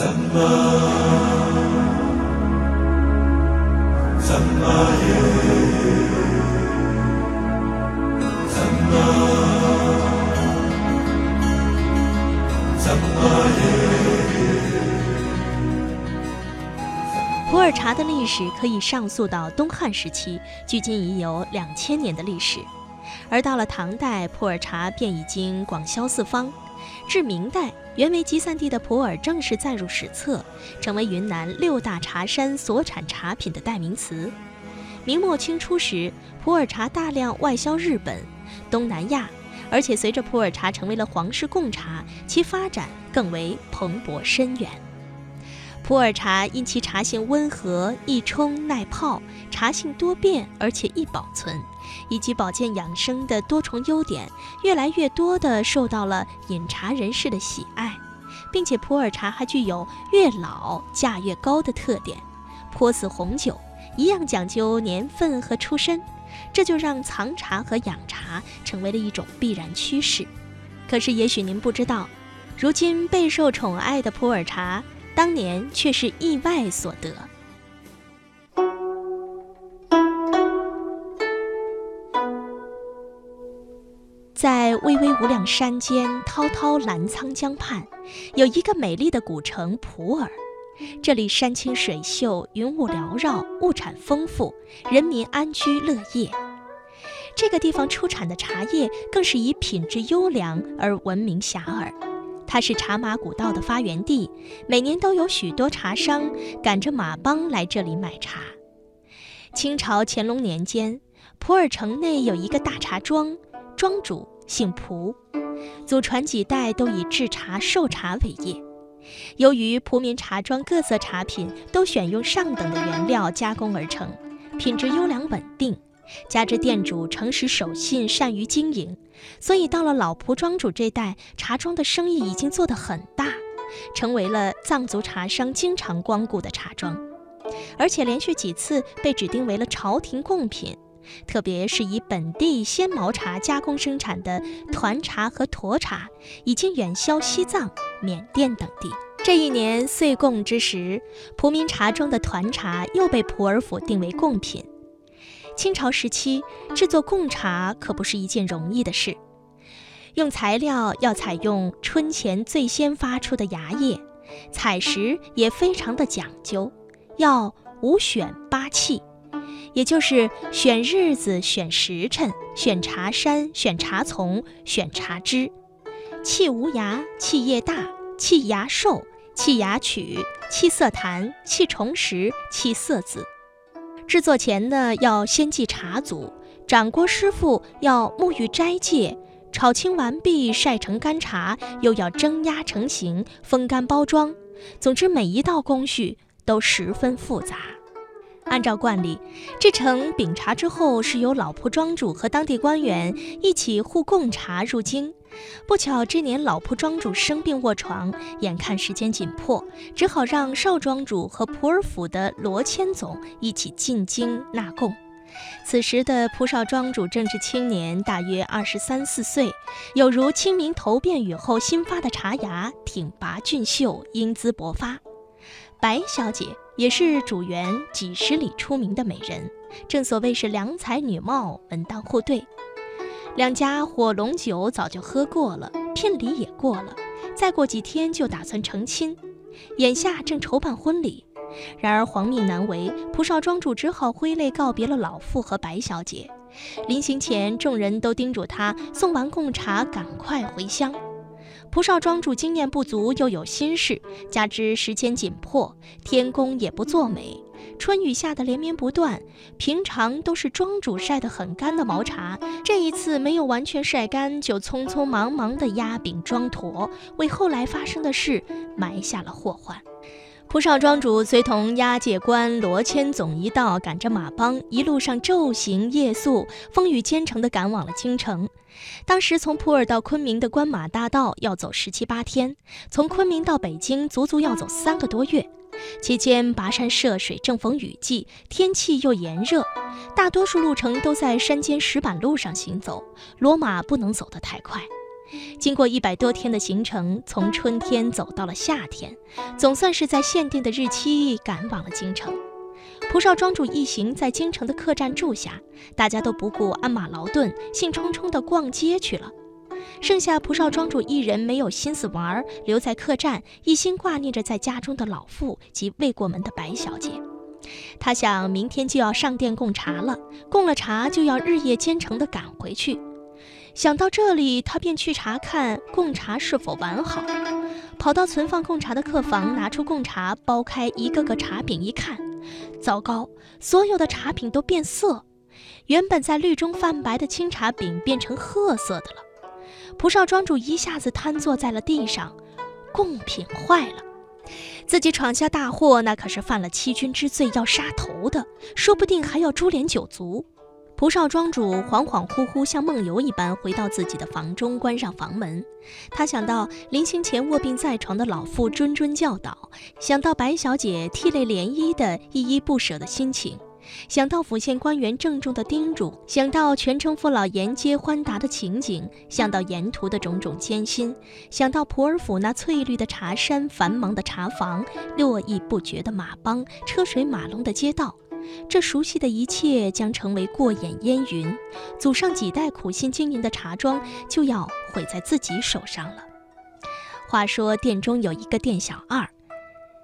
普洱茶的历史可以上溯到东汉时期，距今已有两千年的历史。而到了唐代，普洱茶便已经广销四方。至明代，原为集散地的普洱正式载入史册，成为云南六大茶山所产茶品的代名词。明末清初时，普洱茶大量外销日本、东南亚，而且随着普洱茶成为了皇室贡茶，其发展更为蓬勃深远。普洱茶因其茶性温和、易冲耐泡、茶性多变，而且易保存，以及保健养生的多重优点，越来越多地受到了饮茶人士的喜爱，并且普洱茶还具有越老价越高的特点，颇似红酒一样讲究年份和出身，这就让藏茶和养茶成为了一种必然趋势。可是，也许您不知道，如今备受宠爱的普洱茶。当年却是意外所得。在巍巍无量山间、滔滔澜沧江畔，有一个美丽的古城普洱。这里山清水秀，云雾缭绕，物产丰富，人民安居乐业。这个地方出产的茶叶更是以品质优良而闻名遐迩。它是茶马古道的发源地，每年都有许多茶商赶着马帮来这里买茶。清朝乾隆年间，普洱城内有一个大茶庄，庄主姓蒲，祖传几代都以制茶售茶为业。由于蒲民茶庄各色茶品都选用上等的原料加工而成，品质优良稳定。加之店主诚实守信，善于经营，所以到了老蒲庄主这代，茶庄的生意已经做得很大，成为了藏族茶商经常光顾的茶庄，而且连续几次被指定为了朝廷贡品。特别是以本地鲜毛茶加工生产的团茶和沱茶，已经远销西藏、缅甸等地。这一年岁贡之时，蒲民茶庄的团茶又被普洱府定为贡品。清朝时期制作贡茶可不是一件容易的事，用材料要采用春前最先发出的芽叶，采时也非常的讲究，要五选八契，也就是选日子、选时辰、选茶山、选茶丛、选茶枝，气无芽、气叶大、气芽瘦、气芽曲、气色弹、契重实、气色紫。制作前呢，要先祭茶祖，掌锅师傅要沐浴斋戒，炒青完毕，晒成干茶，又要蒸压成型，风干包装。总之，每一道工序都十分复杂。按照惯例，制成饼茶之后，是由老铺庄主和当地官员一起护贡茶入京。不巧，这年老蒲庄主生病卧床，眼看时间紧迫，只好让少庄主和普洱府的罗千总一起进京纳贡。此时的蒲少庄主正值青年，大约二十三四岁，有如清明头变雨后新发的茶芽，挺拔俊秀，英姿勃发。白小姐也是主园几十里出名的美人，正所谓是良才女貌，门当户对。两家火龙酒早就喝过了，聘礼也过了，再过几天就打算成亲，眼下正筹办婚礼。然而皇命难违，蒲少庄主只好挥泪告别了老妇和白小姐。临行前，众人都叮嘱他送完贡茶赶快回乡。蒲少庄主经验不足，又有心事，加之时间紧迫，天公也不作美。春雨下的连绵不断，平常都是庄主晒得很干的毛茶，这一次没有完全晒干，就匆匆忙忙地压饼装坨，为后来发生的事埋下了祸患。蒲少庄主随同押解官罗千总一道，赶着马帮，一路上昼行夜宿，风雨兼程地赶往了京城。当时从普洱到昆明的关马大道要走十七八天，从昆明到北京足足要走三个多月。期间跋山涉水，正逢雨季，天气又炎热，大多数路程都在山间石板路上行走，骡马不能走得太快。经过一百多天的行程，从春天走到了夏天，总算是在限定的日期赶往了京城。蒲少庄主一行在京城的客栈住下，大家都不顾鞍马劳顿，兴冲冲地逛街去了。剩下蒲少庄主一人没有心思玩，留在客栈，一心挂念着在家中的老妇及未过门的白小姐。他想，明天就要上殿供茶了，供了茶就要日夜兼程地赶回去。想到这里，他便去查看贡茶是否完好。跑到存放贡茶的客房，拿出贡茶，剥开一个个茶饼一看，糟糕，所有的茶饼都变色，原本在绿中泛白的青茶饼变成褐色的了。蒲少庄主一下子瘫坐在了地上，贡品坏了，自己闯下大祸，那可是犯了欺君之罪，要杀头的，说不定还要株连九族。蒲少庄主恍恍惚惚，像梦游一般回到自己的房中，关上房门。他想到临行前卧病在床的老妇谆谆教导，想到白小姐涕泪涟漪的依依不舍的心情，想到府县官员郑重的叮嘱，想到全城父老沿街欢达的情景，想到沿途的种种艰辛，想到普洱府那翠绿的茶山、繁忙的茶房、络绎不绝的马帮、车水马龙的街道。这熟悉的一切将成为过眼烟云，祖上几代苦心经营的茶庄就要毁在自己手上了。话说店中有一个店小二，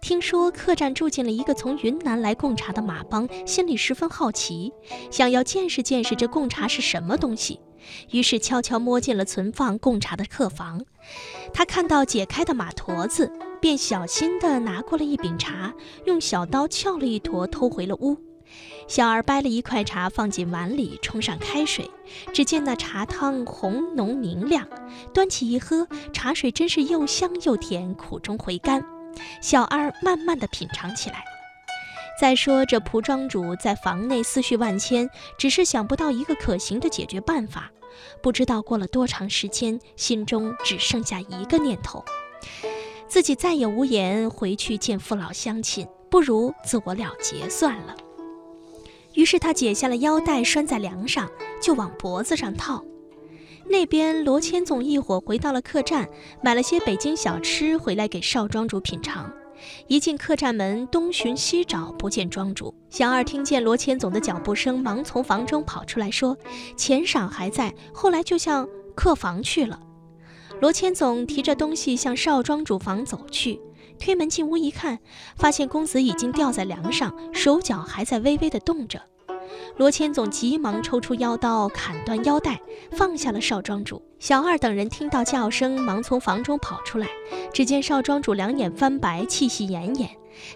听说客栈住进了一个从云南来贡茶的马帮，心里十分好奇，想要见识见识这贡茶是什么东西，于是悄悄摸进了存放贡茶的客房。他看到解开的马坨子。便小心地拿过了一饼茶，用小刀撬了一坨，偷回了屋。小二掰了一块茶放进碗里，冲上开水，只见那茶汤红浓明亮，端起一喝，茶水真是又香又甜，苦中回甘。小二慢慢地品尝起来。再说这蒲庄主在房内思绪万千，只是想不到一个可行的解决办法。不知道过了多长时间，心中只剩下一个念头。自己再也无颜回去见父老乡亲，不如自我了结算了。于是他解下了腰带，拴在梁上，就往脖子上套。那边罗千总一伙回到了客栈，买了些北京小吃回来给少庄主品尝。一进客栈门，东寻西找，不见庄主。小二听见罗千总的脚步声，忙从房中跑出来，说：“钱赏还在，后来就向客房去了。”罗千总提着东西向少庄主房走去，推门进屋一看，发现公子已经吊在梁上，手脚还在微微的动着。罗千总急忙抽出腰刀，砍断腰带，放下了少庄主。小二等人听到叫声，忙从房中跑出来，只见少庄主两眼翻白，气息奄奄，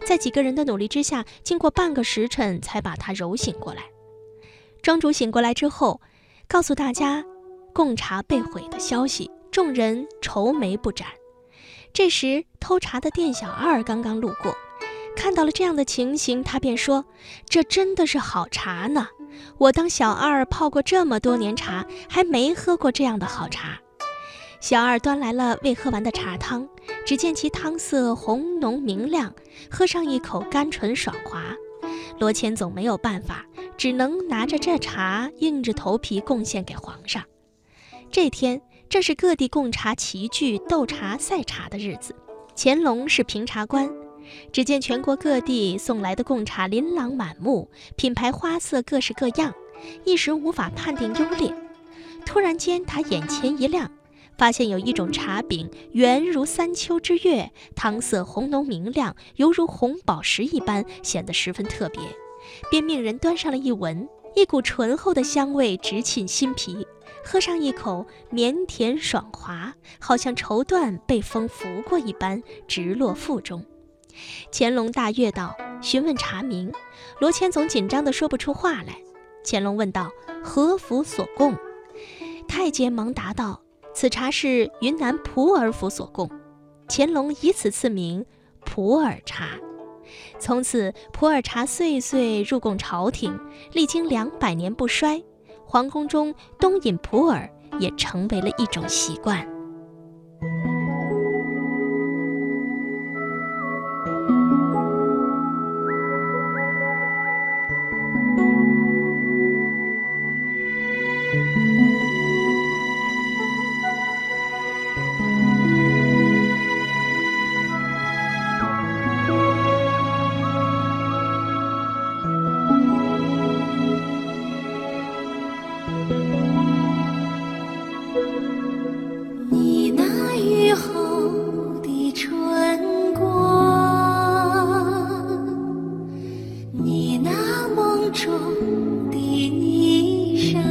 在几个人的努力之下，经过半个时辰才把他揉醒过来。庄主醒过来之后，告诉大家贡茶被毁的消息。众人愁眉不展。这时，偷茶的店小二刚刚路过，看到了这样的情形，他便说：“这真的是好茶呢！我当小二泡过这么多年茶，还没喝过这样的好茶。”小二端来了未喝完的茶汤，只见其汤色红浓明亮，喝上一口，甘醇爽滑。罗千总没有办法，只能拿着这茶，硬着头皮贡献给皇上。这天。正是各地贡茶齐聚、斗茶赛茶的日子。乾隆是评茶官，只见全国各地送来的贡茶琳琅满目，品牌花色各式各样，一时无法判定优劣。突然间，他眼前一亮，发现有一种茶饼圆如三秋之月，汤色红浓明亮，犹如红宝石一般，显得十分特别，便命人端上了一闻，一股醇厚的香味直沁心脾。喝上一口，绵甜爽滑，好像绸缎被风拂过一般，直落腹中。乾隆大悦道：“询问茶名。”罗千总紧张的说不出话来。乾隆问道：“何府所供？”太监忙答道：“此茶是云南普洱府所供。”乾隆以此赐名普洱茶。从此，普洱茶岁岁入贡朝廷，历经两百年不衰。皇宫中东饮普洱也成为了一种习惯。中的霓裳，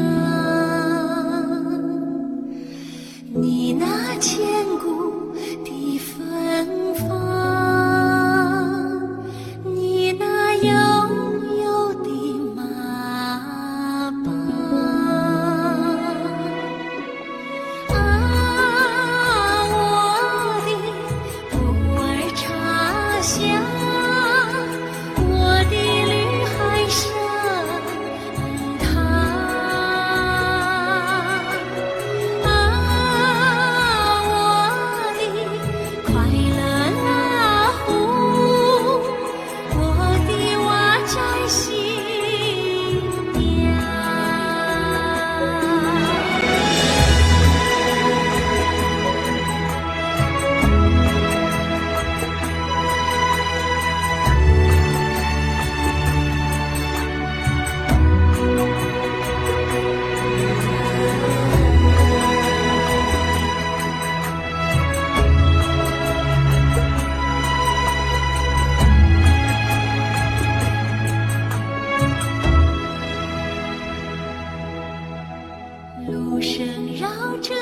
你那千古的芬芳，你那悠悠的马帮，啊，我的普洱茶香。路上绕着